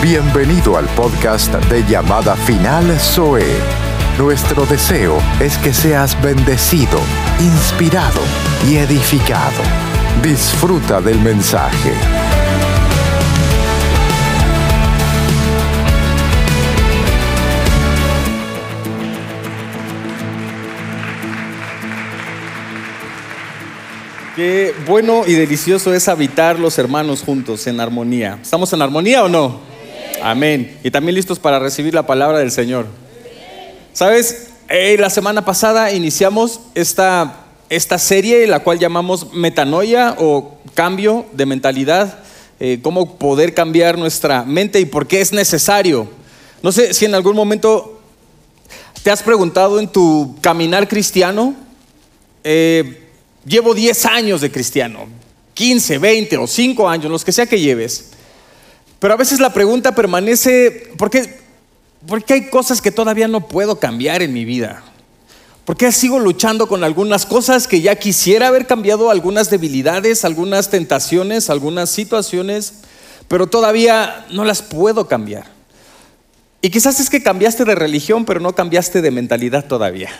Bienvenido al podcast de llamada final Zoe. Nuestro deseo es que seas bendecido, inspirado y edificado. Disfruta del mensaje. Qué bueno y delicioso es habitar los hermanos juntos en armonía. ¿Estamos en armonía o no? Amén. Y también listos para recibir la palabra del Señor. Sabes, eh, la semana pasada iniciamos esta, esta serie, la cual llamamos Metanoia o cambio de mentalidad, eh, cómo poder cambiar nuestra mente y por qué es necesario. No sé si en algún momento te has preguntado en tu caminar cristiano, eh, llevo 10 años de cristiano, 15, 20 o 5 años, los que sea que lleves. Pero a veces la pregunta permanece, ¿por qué, ¿por qué hay cosas que todavía no puedo cambiar en mi vida? ¿Por qué sigo luchando con algunas cosas que ya quisiera haber cambiado, algunas debilidades, algunas tentaciones, algunas situaciones, pero todavía no las puedo cambiar? Y quizás es que cambiaste de religión, pero no cambiaste de mentalidad todavía.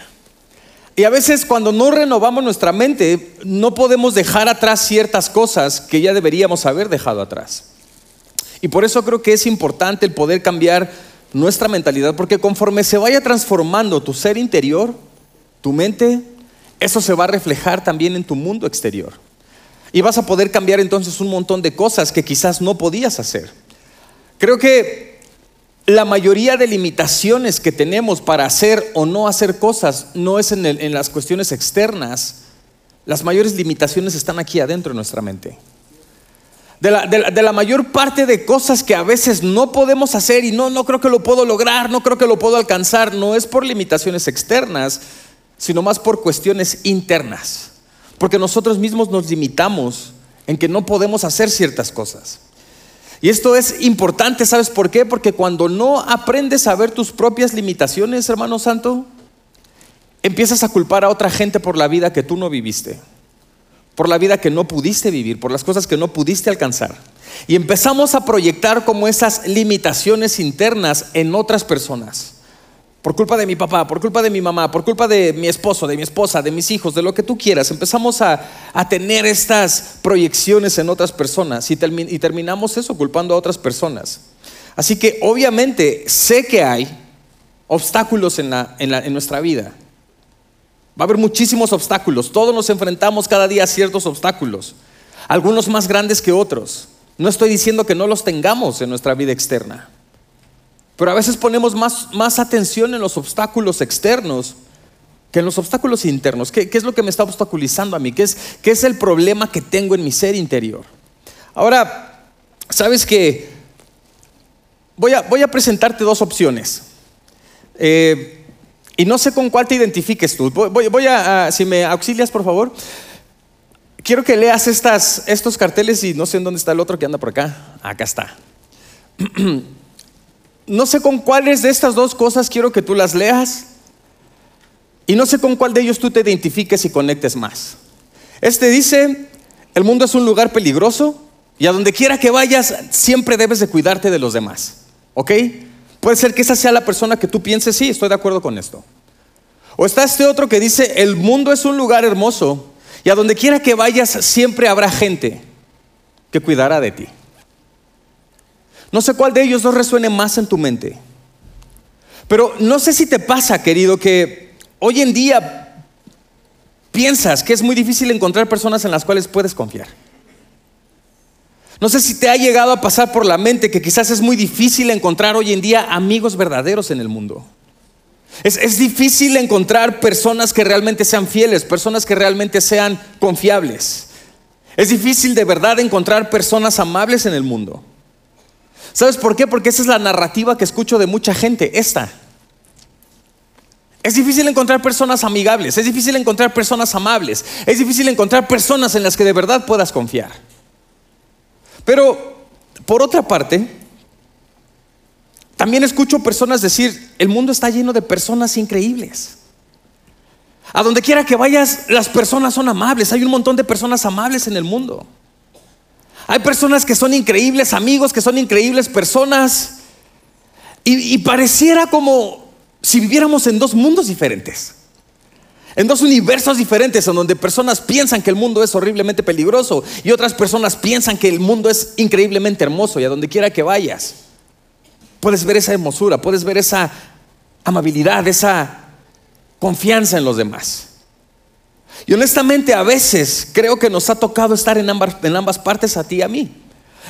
Y a veces cuando no renovamos nuestra mente, no podemos dejar atrás ciertas cosas que ya deberíamos haber dejado atrás. Y por eso creo que es importante el poder cambiar nuestra mentalidad, porque conforme se vaya transformando tu ser interior, tu mente, eso se va a reflejar también en tu mundo exterior. Y vas a poder cambiar entonces un montón de cosas que quizás no podías hacer. Creo que la mayoría de limitaciones que tenemos para hacer o no hacer cosas no es en, las cuestiones externas. Las mayores limitaciones están aquí adentro de nuestra mente. De la, mayor parte de cosas que a veces no podemos hacer y no, no creo que lo puedo lograr, no creo que lo puedo alcanzar, no es por limitaciones externas, sino más por cuestiones internas. Porque nosotros mismos nos limitamos en que no podemos hacer ciertas cosas. Y esto es importante, ¿sabes por qué? Porque cuando no aprendes a ver tus propias limitaciones, hermano santo, empiezas a culpar a otra gente por la vida que tú no viviste, por la vida que no pudiste vivir, por las cosas que no pudiste alcanzar. Y empezamos a proyectar como esas limitaciones internas en otras personas. Por culpa de mi papá, por culpa de mi mamá, por culpa de mi esposo, de mi esposa, de mis hijos, de lo que tú quieras. Empezamos a, tener estas proyecciones en otras personas y, terminamos eso culpando a otras personas. Así que obviamente sé que hay obstáculos en, en nuestra vida. Va a haber muchísimos obstáculos. Todos nos enfrentamos cada día a ciertos obstáculos. Algunos más grandes que otros. No estoy diciendo que no los tengamos en nuestra vida externa. Pero a veces ponemos más, más atención en los obstáculos externos que en los obstáculos internos. ¿Qué, es lo que me está obstaculizando a mí? ¿Qué es, ¿Qué es el problema que tengo en mi ser interior? Ahora, ¿sabes qué? Voy a, voy a presentarte dos opciones. Eh, y no sé con cuál te identifiques tú. Voy, voy a, si me auxilias, por favor. Quiero que leas estas, estos carteles y no sé en dónde está el otro que anda por acá. Acá está. no sé con cuáles de estas dos cosas quiero que tú las leas y no sé con cuál de ellos tú te identifiques y conectes más. Este dice, el mundo es un lugar peligroso y a donde quiera que vayas siempre debes de cuidarte de los demás. ¿Ok? Puede ser que esa sea la persona que tú pienses, sí, estoy de acuerdo con esto. O está este otro que dice, el mundo es un lugar hermoso y a donde quiera que vayas siempre habrá gente que cuidará de ti. No sé cuál de ellos dos resuene más en tu mente. Pero no sé si te pasa, querido, que hoy en día piensas que es muy difícil encontrar personas en las cuales puedes confiar. No sé si te ha llegado a pasar por la mente que quizás es muy difícil encontrar hoy en día amigos verdaderos en el mundo. Es, es, difícil encontrar personas que realmente sean fieles, personas que realmente sean confiables. Es difícil de verdad encontrar personas amables en el mundo. ¿Sabes por qué? Porque esa es la narrativa que escucho de mucha gente, esta. Es difícil encontrar personas amigables, es difícil encontrar personas amables, es difícil encontrar personas en las que de verdad puedas confiar. Pero, por otra parte, también escucho personas decir, el mundo está lleno de personas increíbles. A donde quiera que vayas, las personas son amables, hay un montón de personas amables en el mundo. Hay personas que son increíbles amigos, que son increíbles personas. Y, y pareciera como si viviéramos en dos mundos diferentes. En dos universos diferentes en donde personas piensan que el mundo es horriblemente peligroso y otras personas piensan que el mundo es increíblemente hermoso y a donde quiera que vayas. Puedes ver esa hermosura, puedes ver esa amabilidad, esa confianza en los demás. Y honestamente a veces creo que nos ha tocado estar en ambas, partes, a ti y a mí.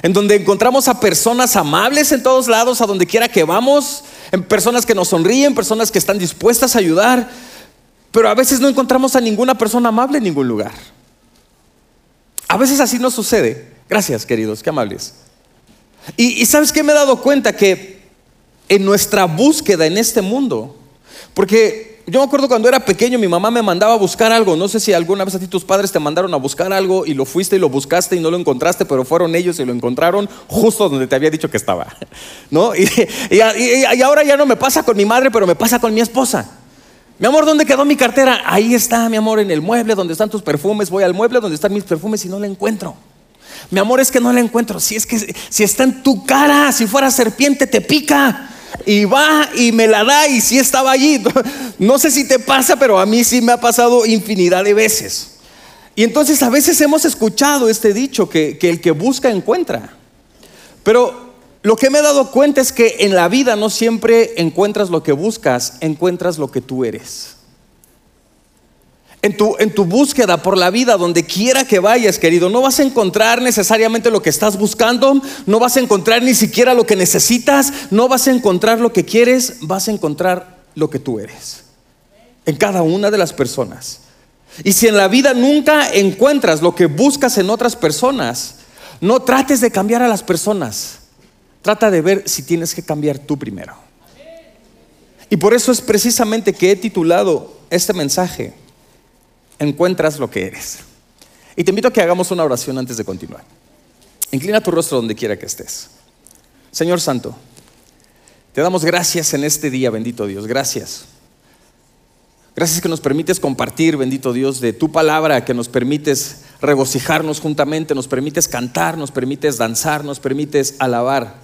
En donde encontramos a personas amables en todos lados, a donde quiera que vamos, en personas que nos sonríen, personas que están dispuestas a ayudar, pero a veces no encontramos a ninguna persona amable en ningún lugar. A veces así no sucede. Gracias, queridos, qué amables. Y, sabes que me he dado cuenta que en nuestra búsqueda en este mundo, porque yo me acuerdo cuando era pequeño, mi mamá me mandaba a buscar algo. No sé si alguna vez a ti tus padres te mandaron a buscar algo y lo fuiste y lo buscaste y no lo encontraste, pero fueron ellos y lo encontraron justo donde te había dicho que estaba. ¿No? Y ahora ya no me pasa con mi madre, pero me pasa con mi esposa. Mi amor, ¿dónde quedó mi cartera? Ahí está, mi amor, en el mueble donde están tus perfumes. Voy al mueble donde están mis perfumes y no la encuentro. Mi amor, es que no la encuentro. Si es que si está en tu cara, si fuera serpiente te pica y va y me la da y si estaba allí. No sé si te pasa, pero a mí sí me ha pasado infinidad de veces. Y entonces a veces hemos escuchado este dicho que, que el que busca encuentra. Pero lo que me he dado cuenta es que en la vida no siempre encuentras lo que buscas, encuentras lo que tú eres. En tu, en tu, búsqueda por la vida, donde quiera que vayas, querido, no vas a encontrar necesariamente lo que estás buscando, no vas a encontrar ni siquiera lo que necesitas, no vas a encontrar lo que quieres, vas a encontrar lo que tú eres. En cada una de las personas. Y si en la vida nunca encuentras lo que buscas en otras personas, no trates de cambiar a las personas. Trata de ver si tienes que cambiar tú primero. Y por eso es precisamente que he titulado este mensaje, Encuentras lo que eres. Y te invito a que hagamos una oración antes de continuar. Inclina tu rostro donde quiera que estés. Señor Santo, te damos gracias en este día, bendito Dios. Gracias. Gracias que nos permites compartir, bendito Dios, de tu palabra, que nos permites regocijarnos juntamente, nos permites cantar, nos permites danzar, nos permites alabar.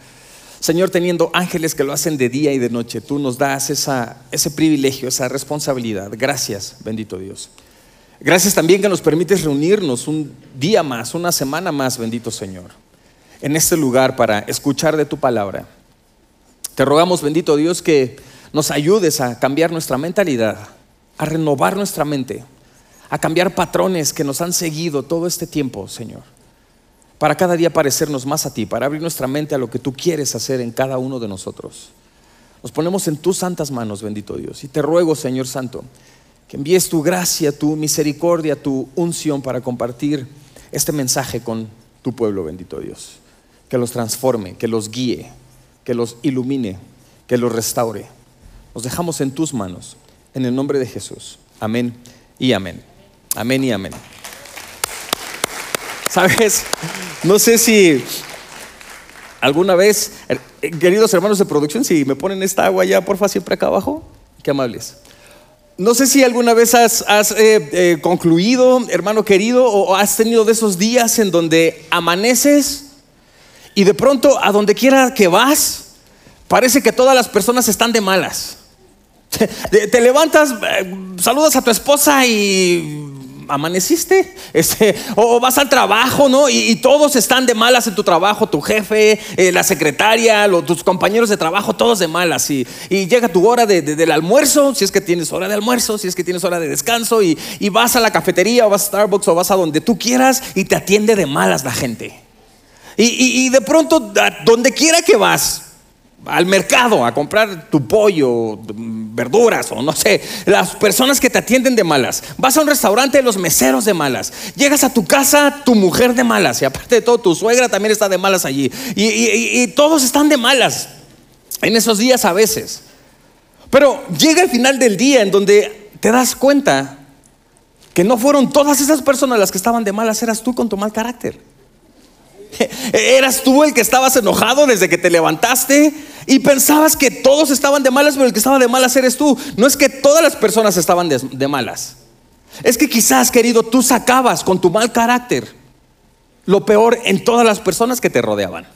Señor, teniendo ángeles que lo hacen de día y de noche, tú nos das ese privilegio, esa responsabilidad. Gracias, bendito Dios. Gracias también que nos permites reunirnos un día más, una semana más, bendito Señor, en este lugar para escuchar de tu palabra. Te rogamos, bendito Dios, que nos ayudes a cambiar nuestra mentalidad, a renovar nuestra mente, a cambiar patrones que nos han seguido todo este tiempo, Señor para cada día parecernos más a ti, para abrir nuestra mente a lo que tú quieres hacer en cada uno de nosotros. Nos ponemos en tus santas manos, bendito Dios. Y te ruego, Señor Santo, que envíes tu gracia, tu misericordia, tu unción para compartir este mensaje con tu pueblo, bendito Dios. Que los transforme, que los guíe, que los ilumine, que los restaure. Nos dejamos en tus manos, en el nombre de Jesús. Amén y amén. Amén y amén. ¿Sabes? No sé si alguna vez, eh, queridos hermanos de producción, si me ponen esta agua ya, porfa, siempre acá abajo. Qué amables. No sé si alguna vez has, eh, eh, concluido, hermano querido, o has tenido de esos días en donde amaneces y de pronto a donde quiera que vas, parece que todas las personas están de malas. te levantas, saludas a tu esposa y amaneciste, este, o, vas al trabajo, ¿no? Y, todos están de malas en tu trabajo, tu jefe, eh, la secretaria, tus compañeros de trabajo, todos de malas. Y, llega tu hora del almuerzo, si es que tienes hora de almuerzo, si es que tienes hora de descanso, y, y vas a la cafetería o vas a Starbucks o vas a donde tú quieras y te atiende de malas la gente. Y, de pronto, donde quiera que vas, al mercado a comprar tu pollo, verduras o no sé, las personas que te atienden de malas. Vas a un restaurante, los meseros de malas. Llegas a tu casa, tu mujer de malas. Y aparte de todo, tu suegra también está de malas allí. Y, todos están de malas en esos días a veces. Pero llega el final del día en donde te das cuenta que no fueron todas esas personas las que estaban de malas, eras tú con tu mal carácter. Eras tú el que estabas enojado desde que te levantaste y pensabas que todos estaban de malas, pero el que estaba de malas eres tú. No es que todas las personas estaban de, malas. Es que quizás, querido, tú sacabas con tu mal carácter lo peor en todas las personas que te rodeaban.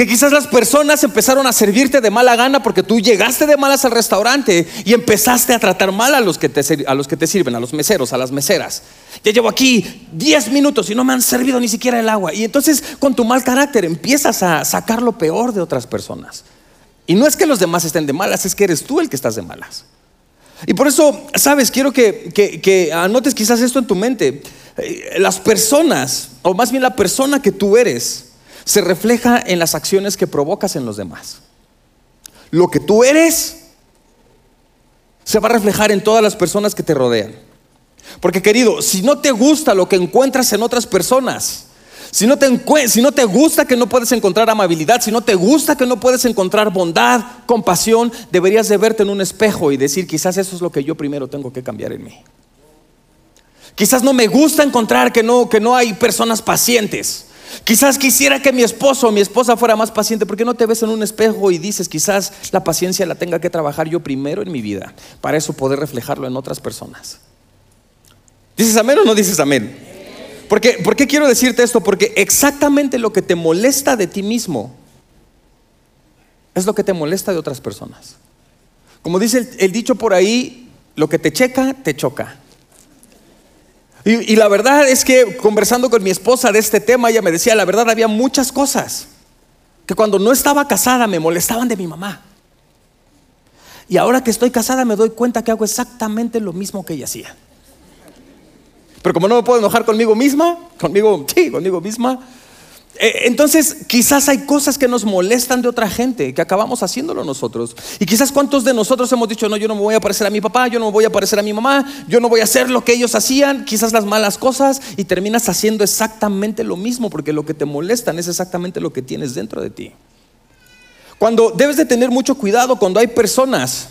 Que quizás las personas empezaron a servirte de mala gana porque tú llegaste de malas al restaurante y empezaste a tratar mal a los que te, a los que te sirven, a los meseros, a las meseras. Ya llevo aquí 10 minutos y no me han servido ni siquiera el agua. Y entonces con tu mal carácter empiezas a sacar lo peor de otras personas. Y no es que los demás estén de malas, es que eres tú el que estás de malas. Y por eso, sabes, quiero que, que anotes quizás esto en tu mente. Eh, las personas, o más bien la persona que tú eres, se refleja en las acciones que provocas en los demás. Lo que tú eres se va a reflejar en todas las personas que te rodean. Porque querido, si no te gusta lo que encuentras en otras personas, si no, te si no te gusta que no puedes encontrar amabilidad, si no te gusta que no puedes encontrar bondad, compasión, deberías de verte en un espejo y decir, quizás eso es lo que yo primero tengo que cambiar en mí. Quizás no me gusta encontrar que no, que no hay personas pacientes. Quizás quisiera que mi esposo o mi esposa fuera más paciente. porque no te ves en un espejo y dices, quizás la paciencia la tenga que trabajar yo primero en mi vida, para eso poder reflejarlo en otras personas? ¿Dices amén o no dices amén? Porque, ¿Por qué quiero decirte esto? Porque exactamente lo que te molesta de ti mismo es lo que te molesta de otras personas. Como dice el, el dicho por ahí, lo que te checa, te choca. Y, la verdad es que conversando con mi esposa de este tema, ella me decía, la verdad había muchas cosas que cuando no estaba casada me molestaban de mi mamá. Y ahora que estoy casada me doy cuenta que hago exactamente lo mismo que ella hacía. Pero como no me puedo enojar conmigo misma, conmigo, sí, conmigo misma, entonces, quizás hay cosas que nos molestan de otra gente, que acabamos haciéndolo nosotros. Y quizás cuántos de nosotros hemos dicho, no, yo no me voy a parecer a mi papá, yo no me voy a parecer a mi mamá, yo no voy a hacer lo que ellos hacían, quizás las malas cosas, y terminas haciendo exactamente lo mismo, porque lo que te molestan es exactamente lo que tienes dentro de ti. Cuando debes de tener mucho cuidado cuando hay personas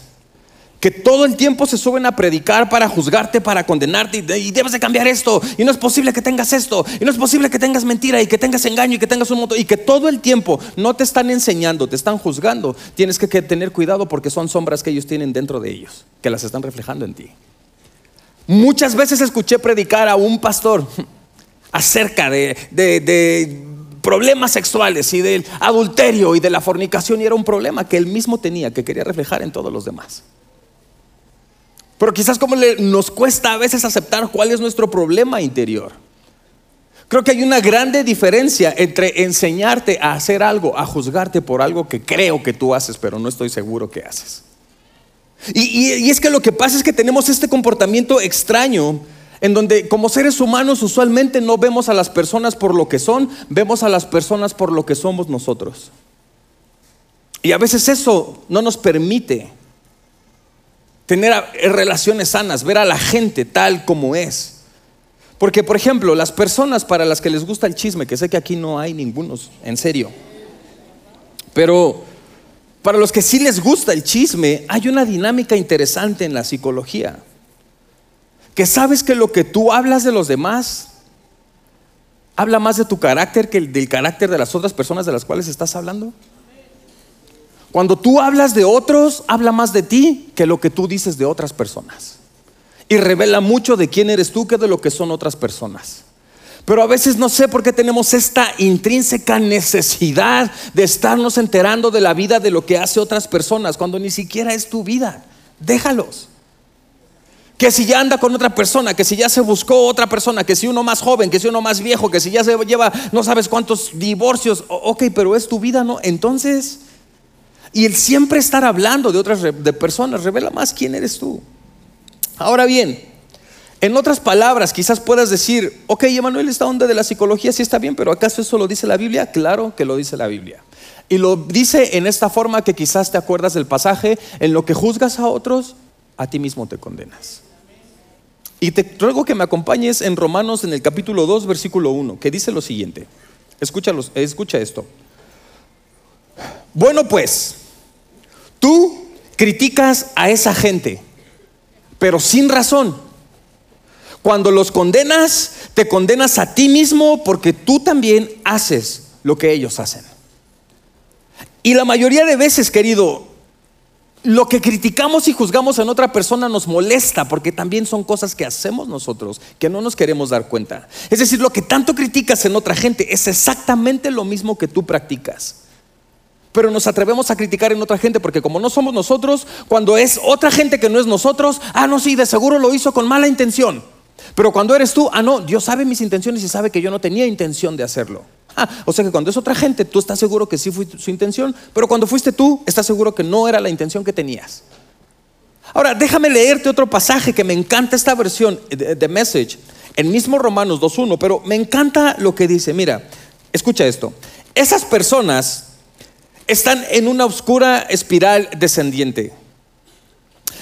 que todo el tiempo se suben a predicar para juzgarte, para condenarte y, debes de cambiar esto y no es posible que tengas esto y no es posible que tengas mentira y que tengas engaño y que tengas un montón y que todo el tiempo no te están enseñando, te están juzgando. Tienes que, tener cuidado porque son sombras que ellos tienen dentro de ellos, que las están reflejando en ti. Muchas veces escuché predicar a un pastor acerca de, de problemas sexuales y del adulterio y de la fornicación y era un problema que él mismo tenía, que quería reflejar en todos los demás. Pero quizás como nos cuesta a veces aceptar cuál es nuestro problema interior. Creo que hay una grande diferencia entre enseñarte a hacer algo, a juzgarte por algo que creo que tú haces, pero no estoy seguro que haces. Y, y es que lo que pasa es que tenemos este comportamiento extraño en donde como seres humanos usualmente no vemos a las personas por lo que son, vemos a las personas por lo que somos nosotros. Y a veces eso no nos permite tener relaciones sanas, ver a la gente tal como es. Porque, por ejemplo, las personas para las que les gusta el chisme, que sé que aquí no hay ningunos, en serio, pero para los que sí les gusta el chisme, hay una dinámica interesante en la psicología. Que sabes que lo que tú hablas de los demás habla más de tu carácter que del carácter de las otras personas de las cuales estás hablando. Cuando tú hablas de otros, habla más de ti que lo que tú dices de otras personas. Y revela mucho de quién eres tú que de lo que son otras personas. Pero a veces no sé por qué tenemos esta intrínseca necesidad de estarnos enterando de la vida de lo que hace otras personas cuando ni siquiera es tu vida. Déjalos. Que si ya anda con otra persona, que si ya se buscó otra persona, que si uno más joven, que si uno más viejo, que si ya se lleva no sabes cuántos divorcios, ok, pero es tu vida, ¿no? Entonces, y el siempre estar hablando de otras de personas revela más quién eres tú. Ahora bien, en otras palabras, quizás puedas decir, ok, Emanuel, esta onda de la psicología sí está bien, pero ¿acaso eso lo dice la Biblia? Claro que lo dice la Biblia. Y lo dice en esta forma que quizás te acuerdas del pasaje, en lo que juzgas a otros, a ti mismo te condenas. Y te ruego que me acompañes en Romanos en el capítulo 2, versículo 1, que dice lo siguiente. Escúchalos, escucha esto. Bueno, pues, tú criticas a esa gente, pero sin razón. Cuando los condenas, te condenas a ti mismo porque tú también haces lo que ellos hacen. Y la mayoría de veces, querido, lo que criticamos y juzgamos en otra persona nos molesta porque también son cosas que hacemos nosotros que no nos queremos dar cuenta. Es decir, lo que tanto criticas en otra gente es exactamente lo mismo que tú practicas. Pero nos atrevemos a criticar en otra gente porque como no somos nosotros, cuando es otra gente que no es nosotros, ah, no, sí, de seguro lo hizo con mala intención. Pero cuando eres tú, ah, no, Dios sabe mis intenciones y sabe que yo no tenía intención de hacerlo. Ah, o sea que cuando es otra gente, tú estás seguro que sí fue su intención, pero cuando fuiste tú, estás seguro que no era la intención que tenías. Ahora, déjame leerte otro pasaje que me encanta esta versión de, Message, en mismo Romanos 2.1, pero me encanta lo que dice. Mira, escucha esto. Esas personas están en una oscura espiral descendiente.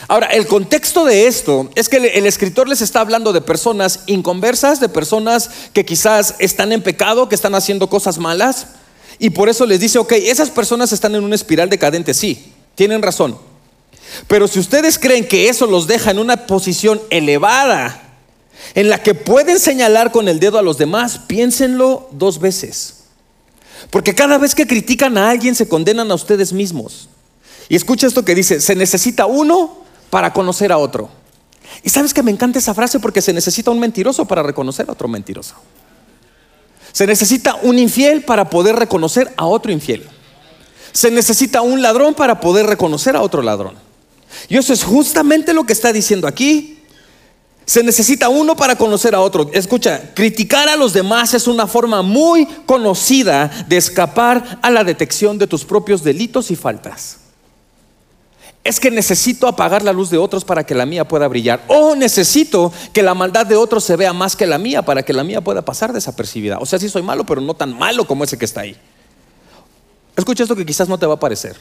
Ahora, el contexto de esto es que el escritor les está hablando de personas inconversas, de personas que quizás están en pecado, que están haciendo cosas malas, y por eso les dice, ok, esas personas están en una espiral decadente, sí, tienen razón. Pero si ustedes creen que eso los deja en una posición elevada, en la que pueden señalar con el dedo a los demás, piénsenlo dos veces. Porque cada vez que critican a alguien se condenan a ustedes mismos. Y escucha esto que dice, se necesita uno para conocer a otro. Y sabes que me encanta esa frase porque se necesita un mentiroso para reconocer a otro mentiroso. Se necesita un infiel para poder reconocer a otro infiel. Se necesita un ladrón para poder reconocer a otro ladrón. Y eso es justamente lo que está diciendo aquí. Se necesita uno para conocer a otro. Escucha, criticar a los demás es una forma muy conocida de escapar a la detección de tus propios delitos y faltas es que necesito apagar la luz de otros para que la mía pueda brillar. O necesito que la maldad de otros se vea más que la mía para que la mía pueda pasar desapercibida. O sea, sí soy malo, pero no tan malo como ese que está ahí. Escucha esto que quizás no te va a parecer.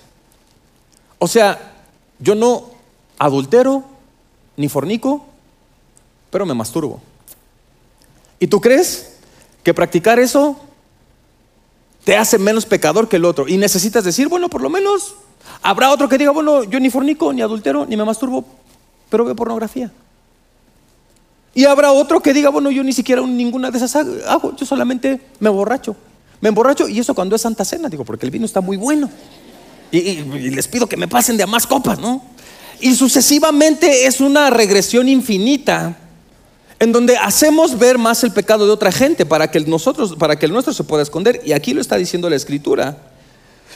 O sea, yo no adultero ni fornico, pero me masturbo. ¿Y tú crees que practicar eso te hace menos pecador que el otro? Y necesitas decir, bueno, por lo menos Habrá otro que diga, bueno, yo ni fornico, ni adultero, ni me masturbo, pero veo pornografía. Y habrá otro que diga, bueno, yo ni siquiera ninguna de esas hago, yo solamente me borracho. Me emborracho y eso cuando es Santa Cena, digo, porque el vino está muy bueno. Y, y les pido que me pasen de más copas, ¿no? Y sucesivamente es una regresión infinita en donde hacemos ver más el pecado de otra gente para que nosotros, para que el nuestro se pueda esconder. Y aquí lo está diciendo la escritura.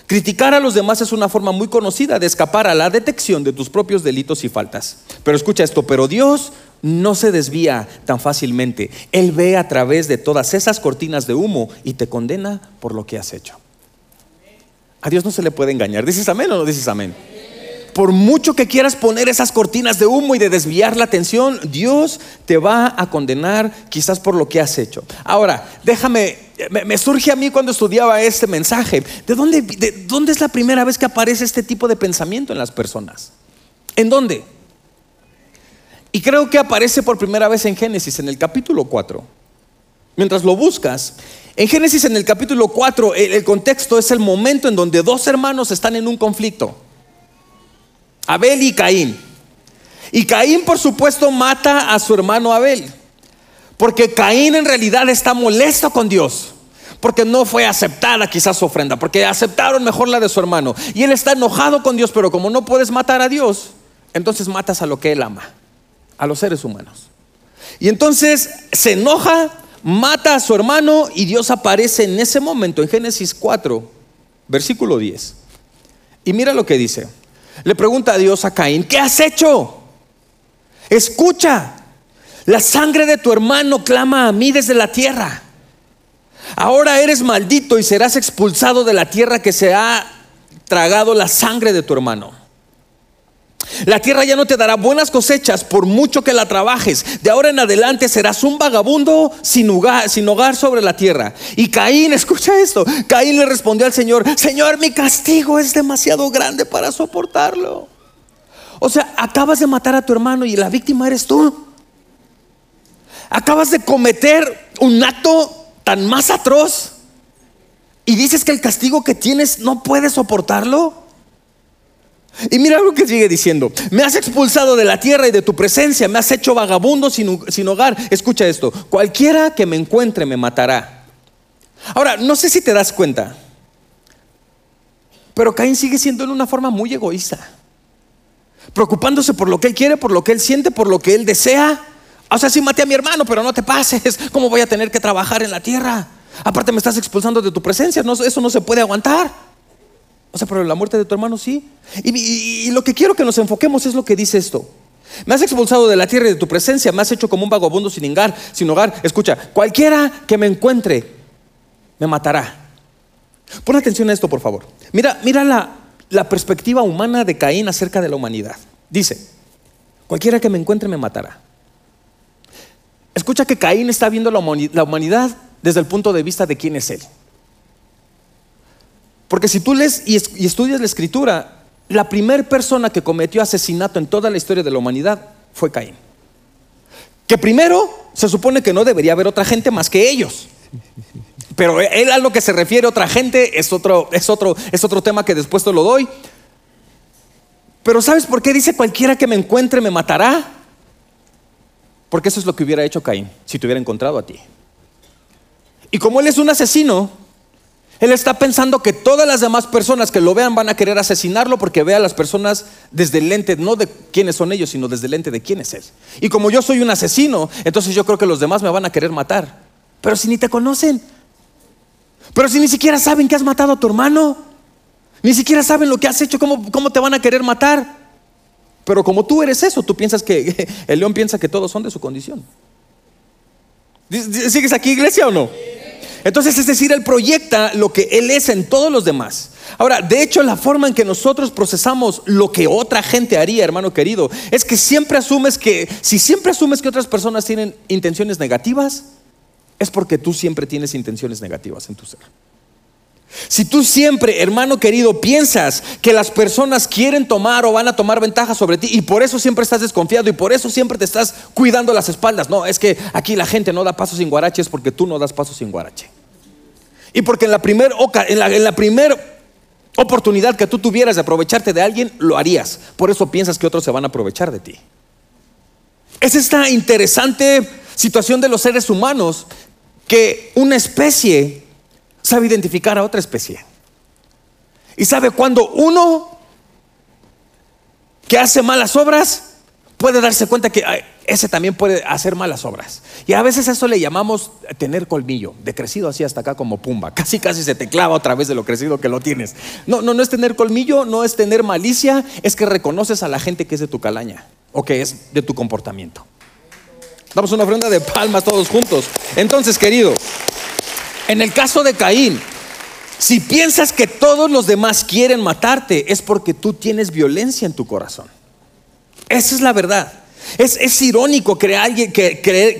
Criticar a los demás es una forma muy conocida de escapar a la detección de tus propios delitos y faltas. Pero escucha esto, pero Dios no se desvía tan fácilmente. Él ve a través de todas esas cortinas de humo y te condena por lo que has hecho. A Dios no se le puede engañar. ¿Dices amén o no dices amén? Por mucho que quieras poner esas cortinas de humo y de desviar la atención, Dios te va a condenar quizás por lo que has hecho. Ahora, déjame, me, surge a mí cuando estudiaba este mensaje, ¿de dónde, ¿de dónde es la primera vez que aparece este tipo de pensamiento en las personas? ¿En dónde? Y creo que aparece por primera vez en Génesis, en el capítulo 4. Mientras lo buscas, en Génesis en el capítulo 4, el contexto es el momento en donde dos hermanos están en un conflicto. Abel y Caín. Y Caín, por supuesto, mata a su hermano Abel. Porque Caín en realidad está molesto con Dios. Porque no fue aceptada quizás su ofrenda. Porque aceptaron mejor la de su hermano. Y él está enojado con Dios. Pero como no puedes matar a Dios, entonces matas a lo que él ama. A los seres humanos. Y entonces se enoja, mata a su hermano y Dios aparece en ese momento en Génesis 4, versículo 10. Y mira lo que dice. Le pregunta a Dios a Caín, ¿qué has hecho? Escucha, la sangre de tu hermano clama a mí desde la tierra. Ahora eres maldito y serás expulsado de la tierra que se ha tragado la sangre de tu hermano. La tierra ya no te dará buenas cosechas por mucho que la trabajes. De ahora en adelante serás un vagabundo sin hogar, sobre la tierra. Y Caín, escucha esto, Caín le respondió al Señor, Señor, mi castigo es demasiado grande para soportarlo. O sea, acabas de matar a tu hermano y la víctima eres tú. Acabas de cometer un acto tan más atroz y dices que el castigo que tienes no puedes soportarlo. Y mira lo que sigue diciendo. Me has expulsado de la tierra y de tu presencia, me has hecho vagabundo sin, sin, hogar. Escucha esto, cualquiera que me encuentre me matará. Ahora, no sé si te das cuenta, pero Caín sigue siendo en una forma muy egoísta. preocupándose por lo que él quiere, por lo que él siente, por lo que él desea. O sea, sí maté a mi hermano, pero no te pases. ¿Cómo voy a tener que trabajar en la tierra? Aparte me estás expulsando de tu presencia, eso no se puede aguantar. O sea, pero la muerte de tu hermano sí. Y, lo que quiero que nos enfoquemos es lo que dice esto. Me has expulsado de la tierra y de tu presencia, me has hecho como un vagabundo sin hogar, sin hogar. Escucha, cualquiera que me encuentre me matará. Pon atención a esto, por favor. Mira, mira la, la perspectiva humana de Caín acerca de la humanidad. Dice, cualquiera que me encuentre me matará. Escucha que Caín está viendo la humanidad desde el punto de vista de quién es él. Porque si tú lees y, estudias la escritura, la primera persona que cometió asesinato en toda la historia de la humanidad fue Caín. Que primero se supone que no debería haber otra gente más que ellos. Pero él a lo que se refiere otra gente es otro, es otro, es otro tema que después te lo doy. Pero ¿sabes por qué dice cualquiera que me encuentre me matará? Porque eso es lo que hubiera hecho Caín si te hubiera encontrado a ti. Y como él es un asesino, él está pensando que todas las demás personas que lo vean van a querer asesinarlo porque ve a las personas desde el lente, no de quiénes son ellos, sino desde el lente de quién es él. Y como yo soy un asesino, entonces yo creo que los demás me van a querer matar. Pero si ni te conocen, pero si ni siquiera saben que has matado a tu hermano, ni siquiera saben lo que has hecho, cómo, cómo te van a querer matar. Pero como tú eres eso, tú piensas que el león piensa que todos son de su condición. ¿Sigues aquí, iglesia o no? Entonces, es decir, Él proyecta lo que Él es en todos los demás. Ahora, de hecho, la forma en que nosotros procesamos lo que otra gente haría, hermano querido, es que siempre asumes que, si siempre asumes que otras personas tienen intenciones negativas, es porque tú siempre tienes intenciones negativas en tu ser. Si tú siempre, hermano querido, piensas que las personas quieren tomar o van a tomar ventaja sobre ti y por eso siempre estás desconfiado y por eso siempre te estás cuidando las espaldas. No, es que aquí la gente no da pasos sin guarache, es porque tú no das pasos sin guarache. Y porque en la primera en la, en la primer oportunidad que tú tuvieras de aprovecharte de alguien, lo harías. Por eso piensas que otros se van a aprovechar de ti. Es esta interesante situación de los seres humanos que una especie sabe identificar a otra especie. Y sabe cuando uno que hace malas obras puede darse cuenta que ese también puede hacer malas obras. Y a veces eso le llamamos tener colmillo, de crecido así hasta acá como pumba. Casi casi se te clava otra vez de lo crecido que lo tienes. No, no, no es tener colmillo, no es tener malicia, es que reconoces a la gente que es de tu calaña o que es de tu comportamiento. Damos una ofrenda de palmas todos juntos. Entonces, querido, en el caso de Caín, si piensas que todos los demás quieren matarte, es porque tú tienes violencia en tu corazón. Esa es la verdad. Es, irónico creer,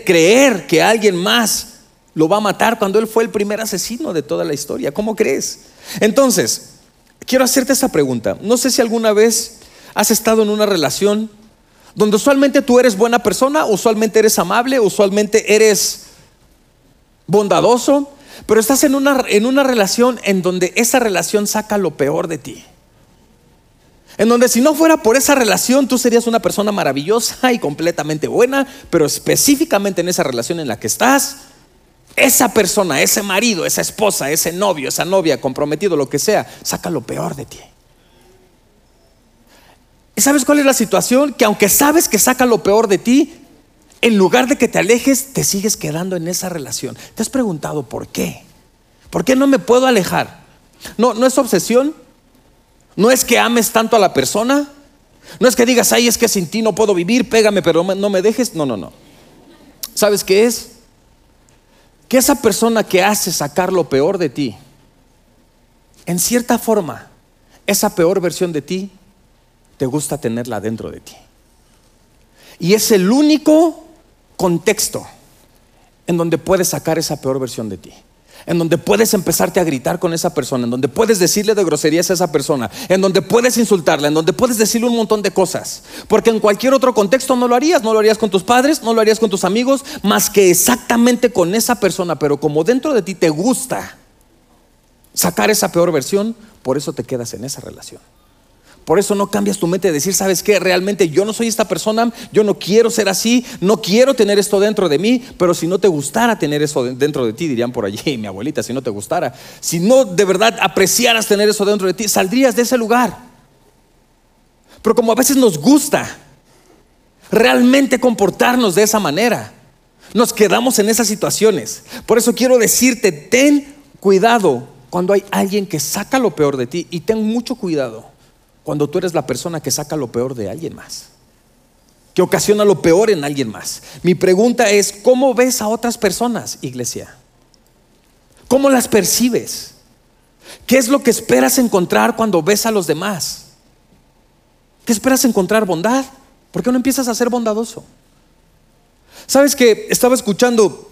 creer que alguien más lo va a matar cuando él fue el primer asesino de toda la historia. ¿Cómo crees? Entonces, quiero hacerte esa pregunta. No sé si alguna vez has estado en una relación donde usualmente tú eres buena persona, usualmente eres amable, usualmente eres bondadoso, pero estás en una, en una relación en donde esa relación saca lo peor de ti. En donde si no fuera por esa relación, tú serías una persona maravillosa y completamente buena, pero específicamente en esa relación en la que estás, esa persona, ese marido, esa esposa, ese novio, esa novia, comprometido, lo que sea, saca lo peor de ti. ¿Y sabes cuál es la situación? Que aunque sabes que saca lo peor de ti, en lugar de que te alejes, te sigues quedando en esa relación. ¿Te has preguntado por qué? ¿Por qué no me puedo alejar? No, no es obsesión. No es que ames tanto a la persona. No es que digas, ay, es que sin ti no puedo vivir, pégame, pero no me dejes. No, no, no. ¿Sabes qué es? Que esa persona que hace sacar lo peor de ti, en cierta forma, esa peor versión de ti, te gusta tenerla dentro de ti. Y es el único contexto en donde puedes sacar esa peor versión de ti. En donde puedes empezarte a gritar con esa persona, en donde puedes decirle de groserías a esa persona, en donde puedes insultarla, en donde puedes decirle un montón de cosas. Porque en cualquier otro contexto no lo harías, no lo harías con tus padres, no lo harías con tus amigos, más que exactamente con esa persona. Pero como dentro de ti te gusta sacar esa peor versión, por eso te quedas en esa relación. Por eso no cambias tu mente de decir, ¿sabes qué? Realmente yo no soy esta persona, yo no quiero ser así, no quiero tener esto dentro de mí, pero si no te gustara tener eso dentro de ti, dirían por allí, mi abuelita, si no te gustara, si no de verdad apreciaras tener eso dentro de ti, saldrías de ese lugar. Pero como a veces nos gusta realmente comportarnos de esa manera, nos quedamos en esas situaciones. Por eso quiero decirte, ten cuidado cuando hay alguien que saca lo peor de ti y ten mucho cuidado cuando tú eres la persona que saca lo peor de alguien más, que ocasiona lo peor en alguien más. Mi pregunta es, ¿cómo ves a otras personas, iglesia? ¿Cómo las percibes? ¿Qué es lo que esperas encontrar cuando ves a los demás? ¿Qué esperas encontrar? ¿Bondad? ¿Por qué no empiezas a ser bondadoso? Sabes que estaba escuchando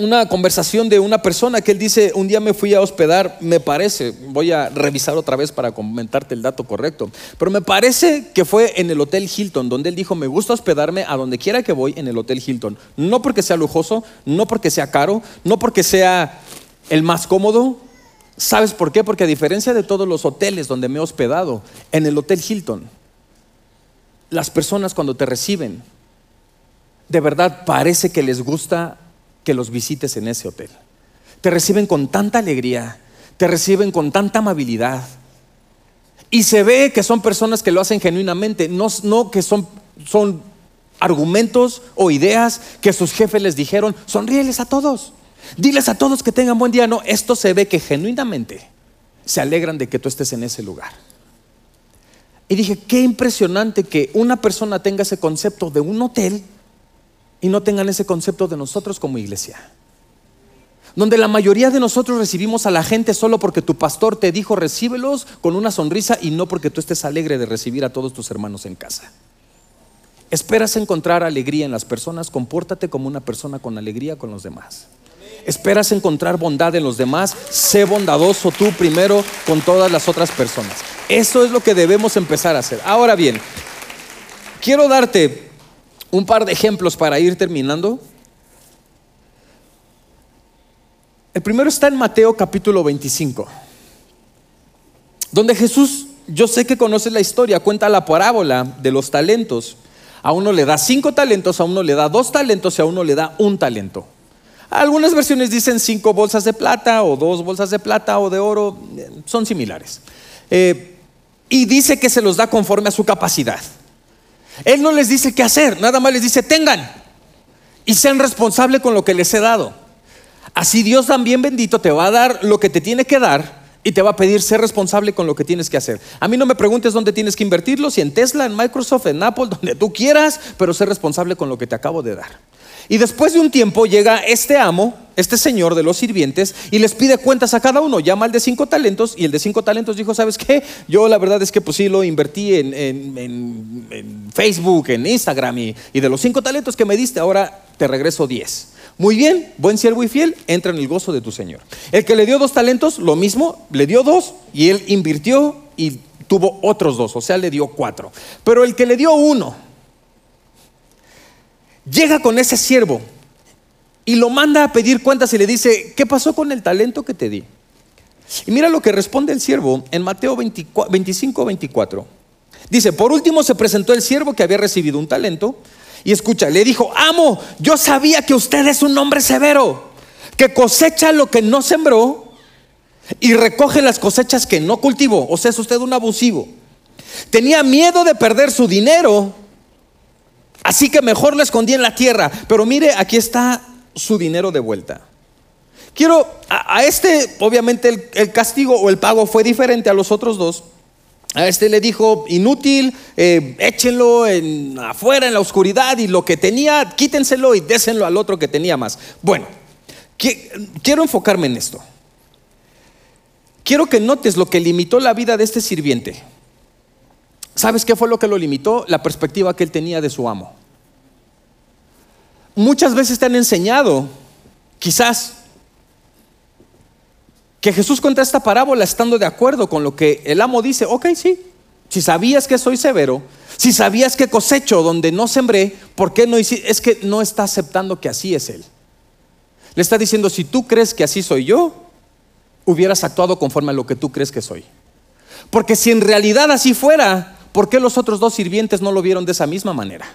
una conversación de una persona que él dice, un día me fui a hospedar, me parece, voy a revisar otra vez para comentarte el dato correcto, pero me parece que fue en el Hotel Hilton, donde él dijo, me gusta hospedarme a donde quiera que voy en el Hotel Hilton, no porque sea lujoso, no porque sea caro, no porque sea el más cómodo. ¿Sabes por qué? Porque a diferencia de todos los hoteles donde me he hospedado, en el Hotel Hilton, las personas cuando te reciben, de verdad parece que les gusta que los visites en ese hotel. Te reciben con tanta alegría, te reciben con tanta amabilidad. Y se ve que son personas que lo hacen genuinamente, no, no que son, son argumentos o ideas que sus jefes les dijeron, sonríeles a todos, diles a todos que tengan buen día. No, esto se ve que genuinamente se alegran de que tú estés en ese lugar. Y dije, qué impresionante que una persona tenga ese concepto de un hotel y no tengan ese concepto de nosotros como iglesia. Donde la mayoría de nosotros recibimos a la gente solo porque tu pastor te dijo recíbelos con una sonrisa y no porque tú estés alegre de recibir a todos tus hermanos en casa. Esperas encontrar alegría en las personas, compórtate como una persona con alegría con los demás. Esperas encontrar bondad en los demás, sé bondadoso tú primero con todas las otras personas. Eso es lo que debemos empezar a hacer. Ahora bien, quiero darte un par de ejemplos para ir terminando. El primero está en Mateo capítulo 25, donde Jesús, yo sé que conoces la historia, cuenta la parábola de los talentos. A uno le da cinco talentos, a uno le da dos talentos y a uno le da un talento. Algunas versiones dicen cinco bolsas de plata o dos bolsas de plata o de oro, son similares. Eh, y dice que se los da conforme a su capacidad. Él no les dice qué hacer, nada más les dice tengan y sean responsables con lo que les he dado. Así Dios también bendito te va a dar lo que te tiene que dar y te va a pedir ser responsable con lo que tienes que hacer. A mí no me preguntes dónde tienes que invertirlo, si en Tesla, en Microsoft, en Apple, donde tú quieras, pero ser responsable con lo que te acabo de dar. Y después de un tiempo llega este amo, este señor de los sirvientes, y les pide cuentas a cada uno. Llama al de cinco talentos y el de cinco talentos dijo, ¿sabes qué? Yo la verdad es que pues sí lo invertí en, Facebook, en Instagram, y, y, de los cinco talentos que me diste, ahora te regreso diez. Muy bien, buen siervo y fiel, entra en el gozo de tu Señor. El que le dio dos talentos, lo mismo, le dio dos y él invirtió y tuvo otros dos, o sea, le dio cuatro. Pero el que le dio uno, llega con ese siervo y lo manda a pedir cuentas y le dice, ¿qué pasó con el talento que te di? Y mira lo que responde el siervo en Mateo 25, 24. Dice, por último se presentó el siervo que había recibido un talento y escucha, le dijo, amo, yo sabía que usted es un hombre severo, que cosecha lo que no sembró y recoge las cosechas que no cultivó. O sea, es usted un abusivo. Tenía miedo de perder su dinero Así que mejor lo escondí en la tierra. Pero mire, aquí está su dinero de vuelta. Quiero, a, este, obviamente el, castigo o el pago fue diferente a los otros dos. A este le dijo, inútil, eh, échenlo en, afuera en la oscuridad y lo que tenía, quítenselo y désenlo al otro que tenía más. Bueno, quiero enfocarme en esto. Quiero que notes lo que limitó la vida de este sirviente. ¿Sabes qué fue lo que lo limitó? La perspectiva que él tenía de su amo. Muchas veces te han enseñado, quizás, que Jesús cuenta esta parábola estando de acuerdo con lo que el amo dice. Ok, sí, si sabías que soy severo, si sabías que cosecho donde no sembré, ¿por qué no hiciste? Es que no está aceptando que así es Él. Le está diciendo, si tú crees que así soy yo, hubieras actuado conforme a lo que tú crees que soy. Porque si en realidad así fuera, ¿por qué los otros dos sirvientes no lo vieron de esa misma manera?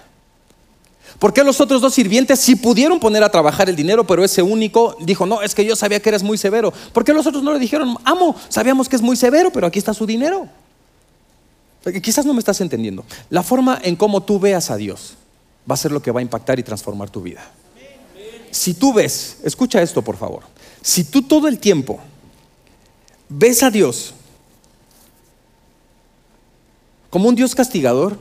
¿Por qué los otros dos sirvientes sí pudieron poner a trabajar el dinero, pero ese único dijo, no, es que yo sabía que eres muy severo? ¿Por qué los otros no le dijeron, amo, sabíamos que es muy severo, pero aquí está su dinero? Quizás no me estás entendiendo. La forma en cómo tú veas a Dios va a ser lo que va a impactar y transformar tu vida. Si tú ves, escucha esto por favor, si tú todo el tiempo ves a Dios como un Dios castigador,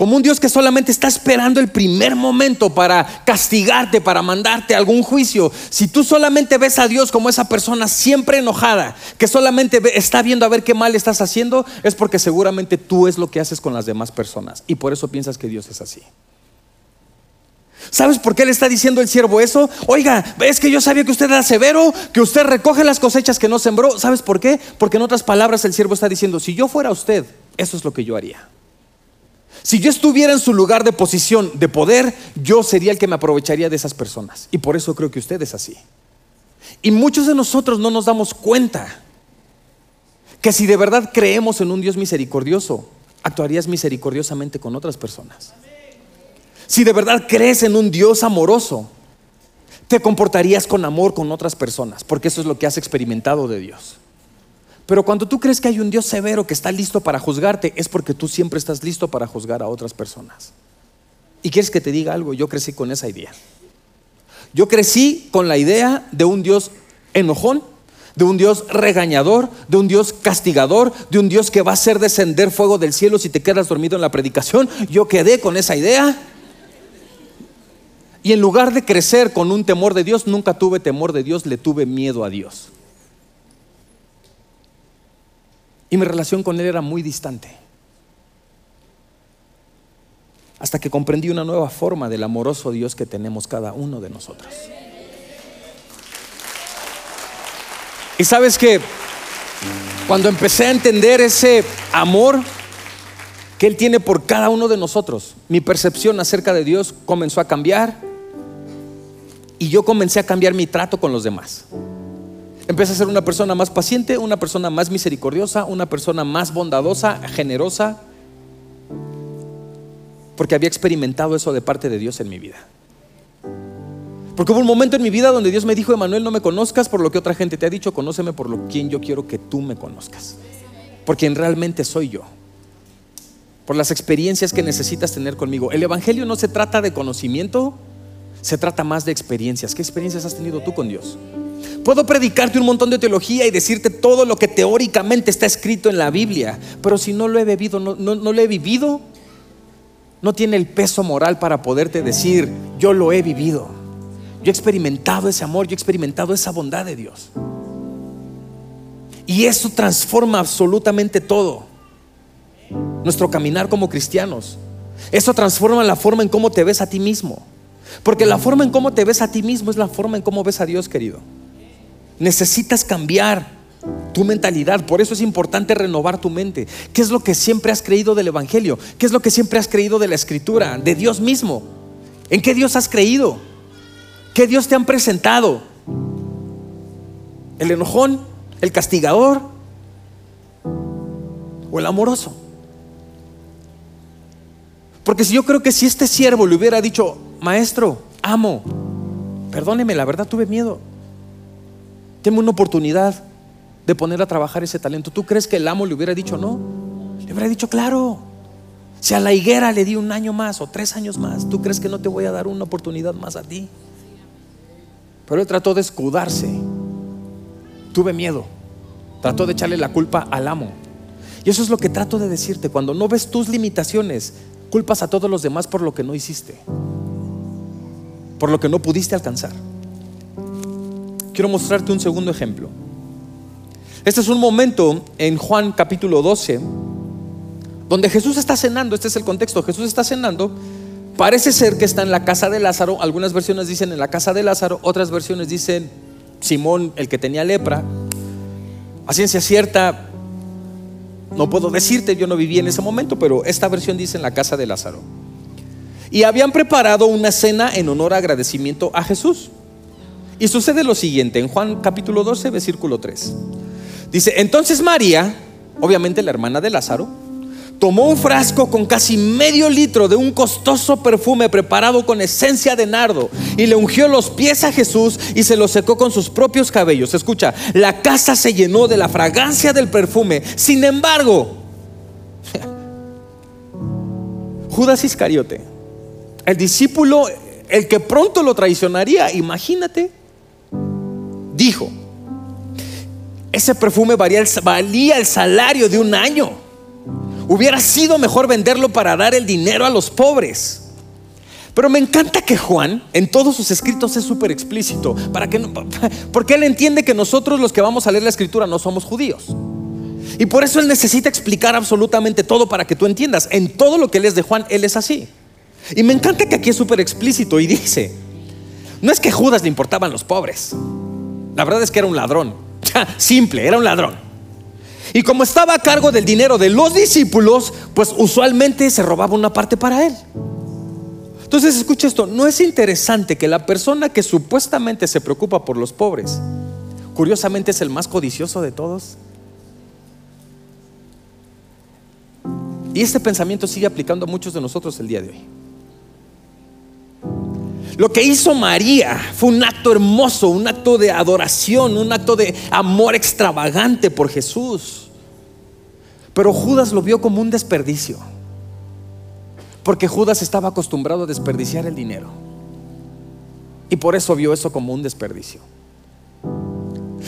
como un Dios que solamente está esperando el primer momento para castigarte, para mandarte algún juicio. Si tú solamente ves a Dios como esa persona siempre enojada, que solamente está viendo a ver qué mal estás haciendo, es porque seguramente tú es lo que haces con las demás personas. Y por eso piensas que Dios es así. ¿Sabes por qué le está diciendo el siervo eso? Oiga, es que yo sabía que usted era severo, que usted recoge las cosechas que no sembró. ¿Sabes por qué? Porque en otras palabras el siervo está diciendo, si yo fuera usted, eso es lo que yo haría. Si yo estuviera en su lugar de posición de poder, yo sería el que me aprovecharía de esas personas. Y por eso creo que usted es así. Y muchos de nosotros no nos damos cuenta que si de verdad creemos en un Dios misericordioso, actuarías misericordiosamente con otras personas. Si de verdad crees en un Dios amoroso, te comportarías con amor con otras personas, porque eso es lo que has experimentado de Dios. Pero cuando tú crees que hay un Dios severo que está listo para juzgarte, es porque tú siempre estás listo para juzgar a otras personas. Y quieres que te diga algo, yo crecí con esa idea. Yo crecí con la idea de un Dios enojón, de un Dios regañador, de un Dios castigador, de un Dios que va a hacer descender fuego del cielo si te quedas dormido en la predicación. Yo quedé con esa idea. Y en lugar de crecer con un temor de Dios, nunca tuve temor de Dios, le tuve miedo a Dios. Y mi relación con Él era muy distante. Hasta que comprendí una nueva forma del amoroso Dios que tenemos cada uno de nosotros. Y sabes que cuando empecé a entender ese amor que Él tiene por cada uno de nosotros, mi percepción acerca de Dios comenzó a cambiar y yo comencé a cambiar mi trato con los demás. Empecé a ser una persona más paciente, una persona más misericordiosa, una persona más bondadosa, generosa, porque había experimentado eso de parte de Dios en mi vida. Porque hubo un momento en mi vida donde Dios me dijo, Emanuel, no me conozcas por lo que otra gente te ha dicho, conóceme por lo quien yo quiero que tú me conozcas. Por quien realmente soy yo. Por las experiencias que necesitas tener conmigo. El Evangelio no se trata de conocimiento, se trata más de experiencias. ¿Qué experiencias has tenido tú con Dios? Puedo predicarte un montón de teología y decirte todo lo que teóricamente está escrito en la Biblia, pero si no lo he bebido, no, lo he vivido, no tiene el peso moral para poderte decir, yo lo he vivido. Yo he experimentado ese amor, yo he experimentado esa bondad de Dios. Y eso transforma absolutamente todo. Nuestro caminar como cristianos. Eso transforma la forma en cómo te ves a ti mismo. Porque la forma en cómo te ves a ti mismo es la forma en cómo ves a Dios, querido. Necesitas cambiar tu mentalidad. Por eso es importante renovar tu mente. ¿Qué es lo que siempre has creído del Evangelio? ¿Qué es lo que siempre has creído de la Escritura? De Dios mismo. ¿En qué Dios has creído? ¿Qué Dios te han presentado? ¿El enojón? ¿El castigador? ¿O el amoroso? Porque si yo creo que si este siervo le hubiera dicho, maestro, amo, perdóneme, la verdad tuve miedo. Tengo una oportunidad de poner a trabajar ese talento. ¿Tú crees que el amo le hubiera dicho no? Le hubiera dicho, claro. Si a la higuera le di un año más o tres años más, ¿tú crees que no te voy a dar una oportunidad más a ti? Pero él trató de escudarse. Tuve miedo. Trató de echarle la culpa al amo. Y eso es lo que trato de decirte. Cuando no ves tus limitaciones, culpas a todos los demás por lo que no hiciste. Por lo que no pudiste alcanzar quiero mostrarte un segundo ejemplo. Este es un momento en Juan capítulo 12, donde Jesús está cenando, este es el contexto, Jesús está cenando, parece ser que está en la casa de Lázaro, algunas versiones dicen en la casa de Lázaro, otras versiones dicen Simón, el que tenía lepra. A ciencia cierta, no puedo decirte, yo no viví en ese momento, pero esta versión dice en la casa de Lázaro. Y habían preparado una cena en honor a agradecimiento a Jesús. Y sucede lo siguiente en Juan capítulo 12, versículo 3. Dice, entonces María, obviamente la hermana de Lázaro, tomó un frasco con casi medio litro de un costoso perfume preparado con esencia de nardo y le ungió los pies a Jesús y se los secó con sus propios cabellos. Escucha, la casa se llenó de la fragancia del perfume. Sin embargo, Judas Iscariote, el discípulo, el que pronto lo traicionaría, imagínate, dijo, ese perfume valía el salario de un año. Hubiera sido mejor venderlo para dar el dinero a los pobres. Pero me encanta que Juan en todos sus escritos es súper explícito, para que porque él entiende que nosotros los que vamos a leer la escritura no somos judíos. Y por eso él necesita explicar absolutamente todo para que tú entiendas. En todo lo que lees de Juan, él es así. Y me encanta que aquí es súper explícito y dice, no es que Judas le importaban los pobres. La verdad es que era un ladrón. Simple, era un ladrón. Y como estaba a cargo del dinero de los discípulos, pues usualmente se robaba una parte para él. Entonces, escucha esto, ¿no es interesante que la persona que supuestamente se preocupa por los pobres, curiosamente es el más codicioso de todos? Y este pensamiento sigue aplicando a muchos de nosotros el día de hoy. Lo que hizo María fue un acto hermoso, un acto de adoración, un acto de amor extravagante por Jesús. Pero Judas lo vio como un desperdicio. Porque Judas estaba acostumbrado a desperdiciar el dinero. Y por eso vio eso como un desperdicio.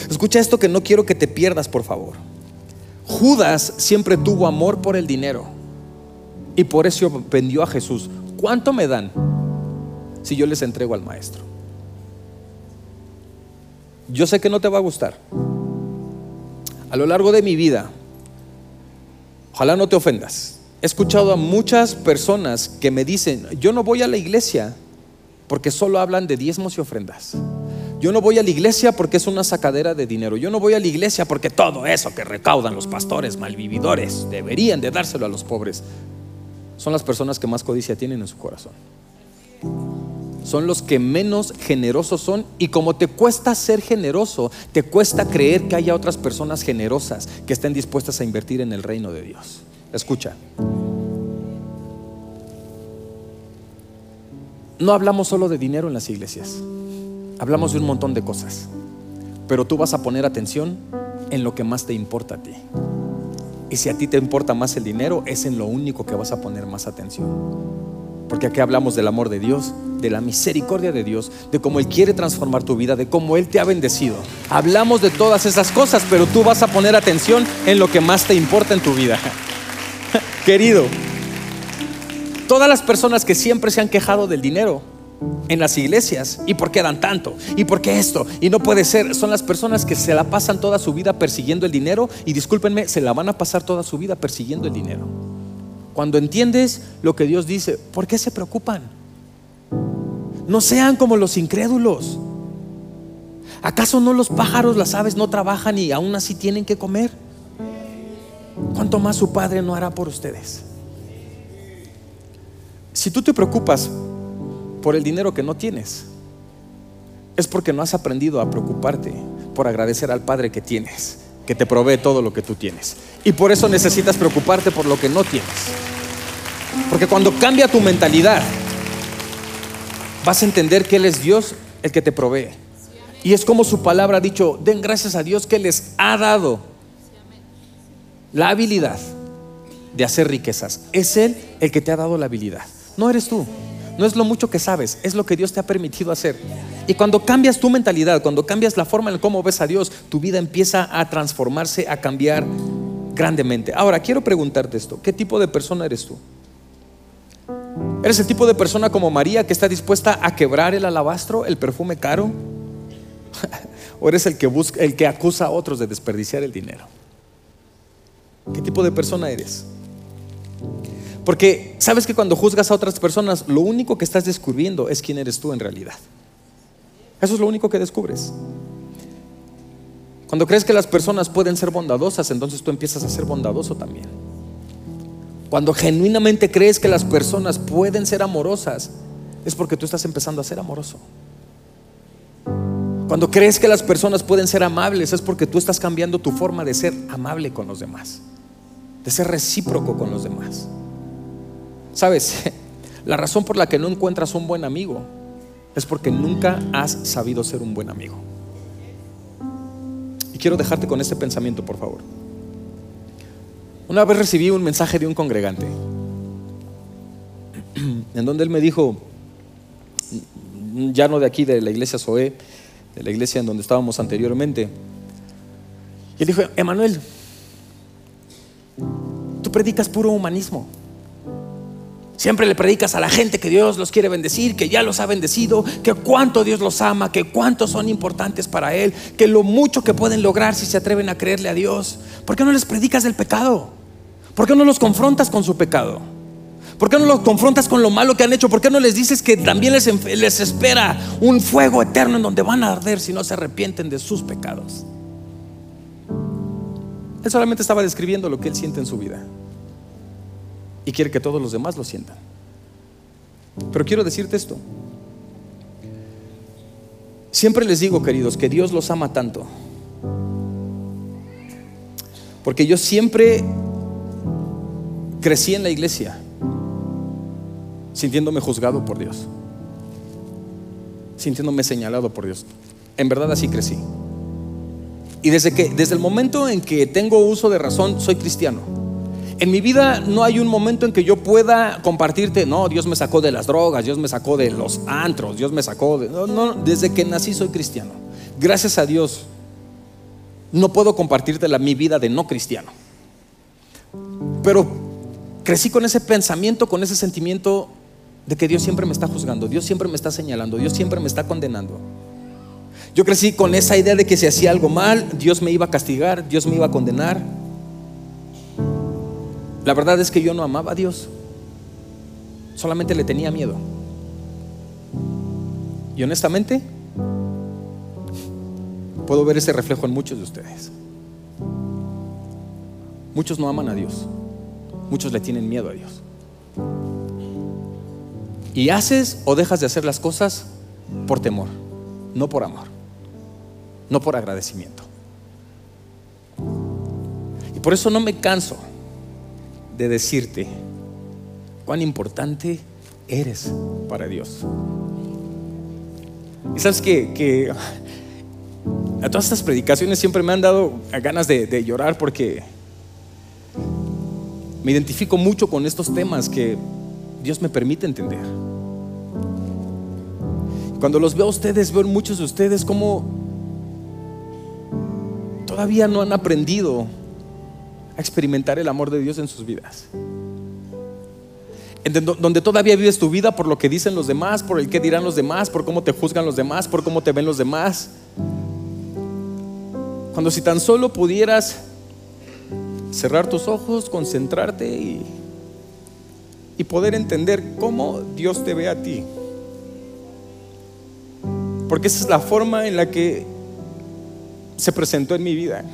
Escucha esto que no quiero que te pierdas, por favor. Judas siempre tuvo amor por el dinero. Y por eso vendió a Jesús. ¿Cuánto me dan si yo les entrego al maestro? Yo sé que no te va a gustar. A lo largo de mi vida, ojalá no te ofendas. He escuchado a muchas personas que me dicen, yo no voy a la iglesia porque solo hablan de diezmos y ofrendas. Yo no voy a la iglesia porque es una sacadera de dinero. Yo no voy a la iglesia porque todo eso que recaudan los pastores malvividores deberían de dárselo a los pobres. Son las personas que más codicia tienen en su corazón. Son los que menos generosos son y como te cuesta ser generoso, te cuesta creer que haya otras personas generosas que estén dispuestas a invertir en el reino de Dios. Escucha. No hablamos solo de dinero en las iglesias. Hablamos de un montón de cosas. Pero tú vas a poner atención en lo que más te importa a ti. Y si a ti te importa más el dinero, es en lo único que vas a poner más atención. Porque aquí hablamos del amor de Dios, de la misericordia de Dios, de cómo Él quiere transformar tu vida, de cómo Él te ha bendecido. Hablamos de todas esas cosas, pero tú vas a poner atención en lo que más te importa en tu vida. Querido, todas las personas que siempre se han quejado del dinero en las iglesias, ¿y por qué dan tanto? ¿Y por qué esto? Y no puede ser, son las personas que se la pasan toda su vida persiguiendo el dinero y discúlpenme, se la van a pasar toda su vida persiguiendo el dinero. Cuando entiendes lo que Dios dice, ¿por qué se preocupan? No sean como los incrédulos. ¿Acaso no los pájaros, las aves no trabajan y aún así tienen que comer? ¿cuánto más su Padre no hará por ustedes? Si tú te preocupas por el dinero que no tienes, es porque no has aprendido a preocuparte por agradecer al Padre que tienes, que te provee todo lo que tú tienes. Y por eso necesitas preocuparte por lo que no tienes. Porque cuando cambia tu mentalidad, vas a entender que Él es Dios el que te provee. Y es como su palabra ha dicho, den gracias a Dios que les ha dado la habilidad de hacer riquezas. Es Él el que te ha dado la habilidad. No eres tú. No es lo mucho que sabes, es lo que Dios te ha permitido hacer. Y cuando cambias tu mentalidad, cuando cambias la forma en cómo ves a Dios, tu vida empieza a transformarse, a cambiar grandemente. Ahora, quiero preguntarte esto. ¿Qué tipo de persona eres tú? ¿Eres el tipo de persona como María que está dispuesta a quebrar el alabastro, el perfume caro? ¿O eres el que busca, el que acusa a otros de desperdiciar el dinero? ¿Qué tipo de persona eres? Porque sabes que cuando juzgas a otras personas, lo único que estás descubriendo es quién eres tú en realidad. Eso es lo único que descubres. Cuando crees que las personas pueden ser bondadosas, entonces tú empiezas a ser bondadoso también. Cuando genuinamente crees que las personas pueden ser amorosas, es porque tú estás empezando a ser amoroso. Cuando crees que las personas pueden ser amables, es porque tú estás cambiando tu forma de ser amable con los demás de ser recíproco con los demás. Sabes, la razón por la que no encuentras un buen amigo es porque nunca has sabido ser un buen amigo. Y quiero dejarte con este pensamiento, por favor. Una vez recibí un mensaje de un congregante en donde él me dijo, ya no de aquí, de la iglesia Zoé, de la iglesia en donde estábamos anteriormente. Y él dijo, Emanuel, tú predicas puro humanismo. Siempre le predicas a la gente que Dios los quiere bendecir, que ya los ha bendecido, que cuánto Dios los ama, que cuánto son importantes para Él, que lo mucho que pueden lograr si se atreven a creerle a Dios. ¿Por qué no les predicas del pecado? ¿Por qué no los confrontas con su pecado? ¿Por qué no los confrontas con lo malo que han hecho? ¿Por qué no les dices que también les, les espera un fuego eterno en donde van a arder si no se arrepienten de sus pecados? Él solamente estaba describiendo lo que él siente en su vida. Y quiere que todos los demás lo sientan. Pero quiero decirte esto. Siempre les digo, queridos, que Dios los ama tanto. Porque yo siempre crecí en la iglesia sintiéndome juzgado por Dios, sintiéndome señalado por Dios. En verdad así crecí. Y desde que desde el momento en que tengo uso de razón soy cristiano. En mi vida no hay un momento en que yo pueda compartirte, no, Dios me sacó de las drogas, Dios me sacó de los antros, Dios me sacó de no, no, desde que nací soy cristiano. Gracias a Dios no puedo compartirte la, mi vida de no cristiano. Pero crecí con ese pensamiento, con ese sentimiento de que Dios siempre me está juzgando, Dios siempre me está señalando, Dios siempre me está condenando. Yo crecí con esa idea de que si hacía algo mal, Dios me iba a castigar, Dios me iba a condenar. La verdad es que yo no amaba a Dios, solamente le tenía miedo. Y honestamente, puedo ver ese reflejo en muchos de ustedes. Muchos no aman a Dios, muchos le tienen miedo a Dios. Y haces o dejas de hacer las cosas por temor, no por amor, no por agradecimiento. Y por eso no me canso de decirte cuán importante eres para Dios. Y sabes que, a todas estas predicaciones siempre me han dado ganas de, llorar porque me identifico mucho con estos temas que Dios me permite entender. Cuando los veo a ustedes, veo muchos de ustedes como todavía no han aprendido a experimentar el amor de Dios en sus vidas. Donde todavía vives tu vida por lo que dicen los demás, por el que dirán los demás, por cómo te juzgan los demás, por cómo te ven los demás. Cuando si tan solo pudieras cerrar tus ojos, concentrarte y y poder entender cómo Dios te ve a ti. Porque esa es la forma en la que se presentó en mi vida.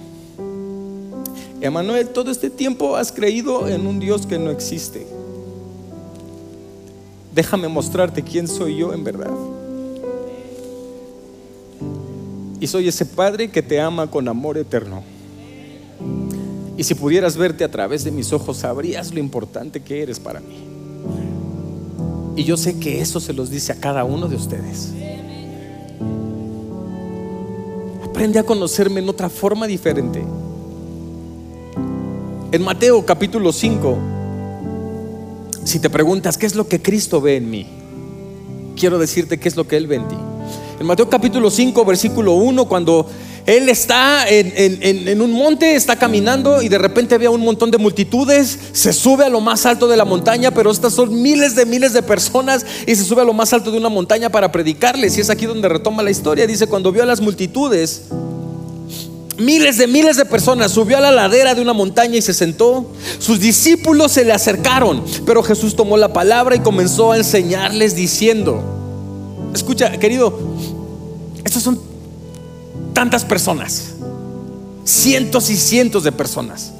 Emanuel, todo este tiempo has creído en un Dios que no existe. Déjame mostrarte quién soy yo en verdad. Y soy ese Padre que te ama con amor eterno. Y si pudieras verte a través de mis ojos, sabrías lo importante que eres para mí. Y yo sé que eso se los dice a cada uno de ustedes. Aprende a conocerme en otra forma diferente. En Mateo capítulo 5, si te preguntas qué es lo que Cristo ve en mí, quiero decirte qué es lo que Él ve en ti. En Mateo capítulo 5, versículo 1, cuando él está en, un monte, está caminando y de repente ve a un montón de multitudes, se sube a lo más alto de la montaña, pero estas son miles de miles de personas y se sube a lo más alto de una montaña para predicarles. Y es aquí donde retoma la historia. Dice, cuando vio a las multitudes, miles de miles de personas, subió a la ladera de una montaña y se sentó. Sus discípulos se le acercaron, pero Jesús tomó la palabra y comenzó a enseñarles diciendo, escucha, querido, estos son tantas personas, cientos y cientos de personas,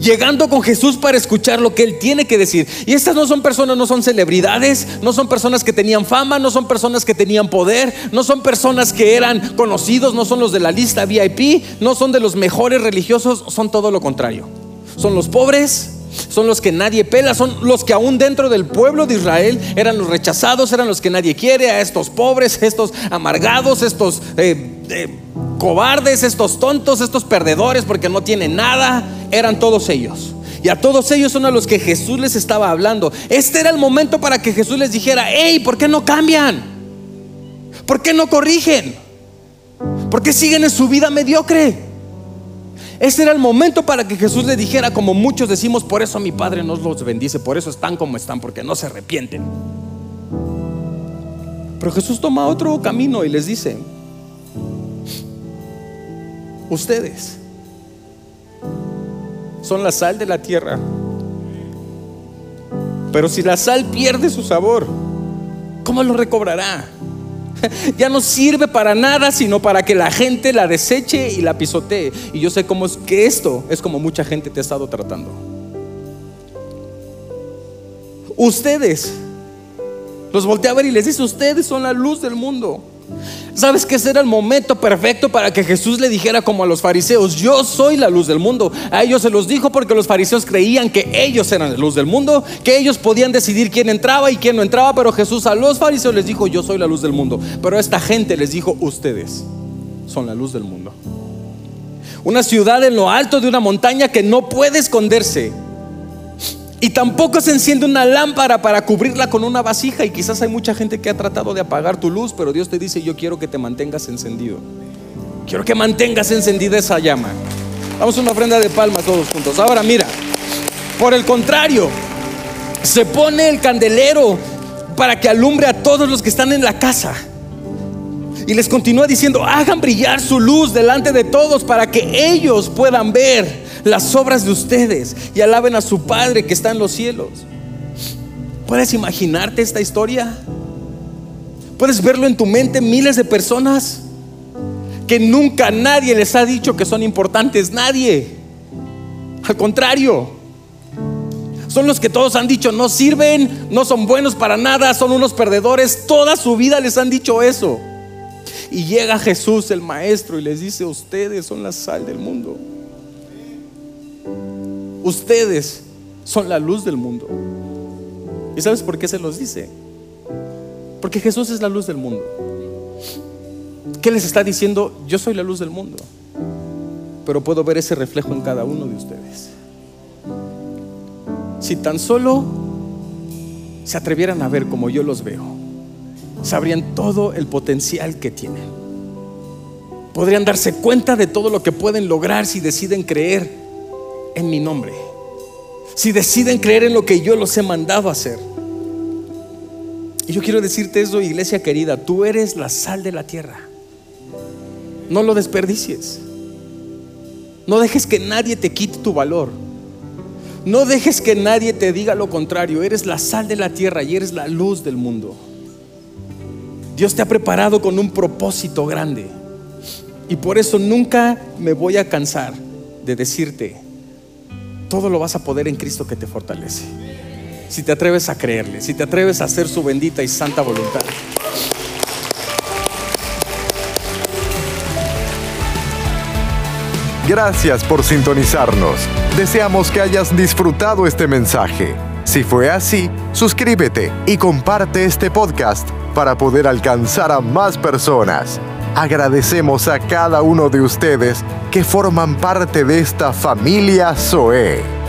llegando con Jesús para escuchar lo que Él tiene que decir. Y estas no son personas, no son celebridades, no son personas que tenían fama, no son personas que tenían poder, no son personas que eran conocidos, no son los de la lista VIP, no son de los mejores religiosos, son todo lo contrario. Son los pobres, son los que nadie pela, son los que aún dentro del pueblo de Israel eran los rechazados, eran los que nadie quiere, a estos pobres, estos amargados, estos eh, eh, cobardes, estos tontos, estos perdedores porque no tienen nada, eran todos ellos. Y a todos ellos son a los que Jesús les estaba hablando. Este era el momento para que Jesús les dijera, hey, ¿por qué no cambian? ¿Por qué no corrigen? ¿Por qué siguen en su vida mediocre? Este era el momento para que Jesús les dijera, como muchos decimos, por eso mi Padre nos los bendice, por eso están como están, porque no se arrepienten. Pero Jesús toma otro camino y les dice, ustedes son la sal de la tierra. Pero si la sal pierde su sabor, ¿cómo lo recobrará? Ya no sirve para nada, sino para que la gente la deseche y la pisotee. Y yo sé cómo es que esto es como mucha gente te ha estado tratando. Ustedes, los voltea a ver y les dice, ustedes son la luz del mundo. ¿Sabes que ese era el momento perfecto para que Jesús le dijera como a los fariseos, yo soy la luz del mundo? A ellos se los dijo porque los fariseos creían que ellos eran la luz del mundo, que ellos podían decidir quién entraba y quién no entraba, pero Jesús a los fariseos les dijo, yo soy la luz del mundo. Pero a esta gente les dijo, ustedes son la luz del mundo. Una ciudad en lo alto de una montaña que no puede esconderse y tampoco se enciende una lámpara para cubrirla con una vasija. Y quizás hay mucha gente que ha tratado de apagar tu luz, pero Dios te dice, yo quiero que te mantengas encendido. Quiero que mantengas encendida esa llama. Vamos a una ofrenda de palmas todos juntos. Ahora mira, por el contrario, se pone el candelero para que alumbre a todos los que están en la casa. Y les continúa diciendo, hagan brillar su luz delante de todos para que ellos puedan ver las obras de ustedes y alaben a su Padre que está en los cielos. ¿Puedes imaginarte esta historia? ¿Puedes verlo en tu mente miles de personas que nunca nadie les ha dicho que son importantes? Nadie. Al contrario, son los que todos han dicho no sirven, no son buenos para nada, son unos perdedores. Toda su vida les han dicho eso. Y llega Jesús el Maestro y les dice, ustedes son la sal del mundo. Ustedes son la luz del mundo. ¿Y sabes por qué se los dice? Porque Jesús es la luz del mundo. ¿Qué les está diciendo? Yo soy la luz del mundo, pero puedo ver ese reflejo en cada uno de ustedes. Si tan solo se atrevieran a ver como yo los veo, sabrían todo el potencial que tienen. Podrían darse cuenta de todo lo que pueden lograr si deciden creer en mi nombre. Si deciden creer en lo que yo los he mandado a hacer. Y yo quiero decirte eso, iglesia querida, tú eres la sal de la tierra. No lo desperdicies. No dejes que nadie te quite tu valor. No dejes que nadie te diga lo contrario. Eres la sal de la tierra y eres la luz del mundo. Dios te ha preparado con un propósito grande. Y por eso nunca me voy a cansar de decirte, todo lo vas a poder en Cristo que te fortalece. Si te atreves a creerle, si te atreves a hacer su bendita y santa voluntad. Gracias por sintonizarnos. Deseamos que hayas disfrutado este mensaje. Si fue así, suscríbete y comparte este podcast para poder alcanzar a más personas. Agradecemos a cada uno de ustedes que forman parte de esta familia Zoe.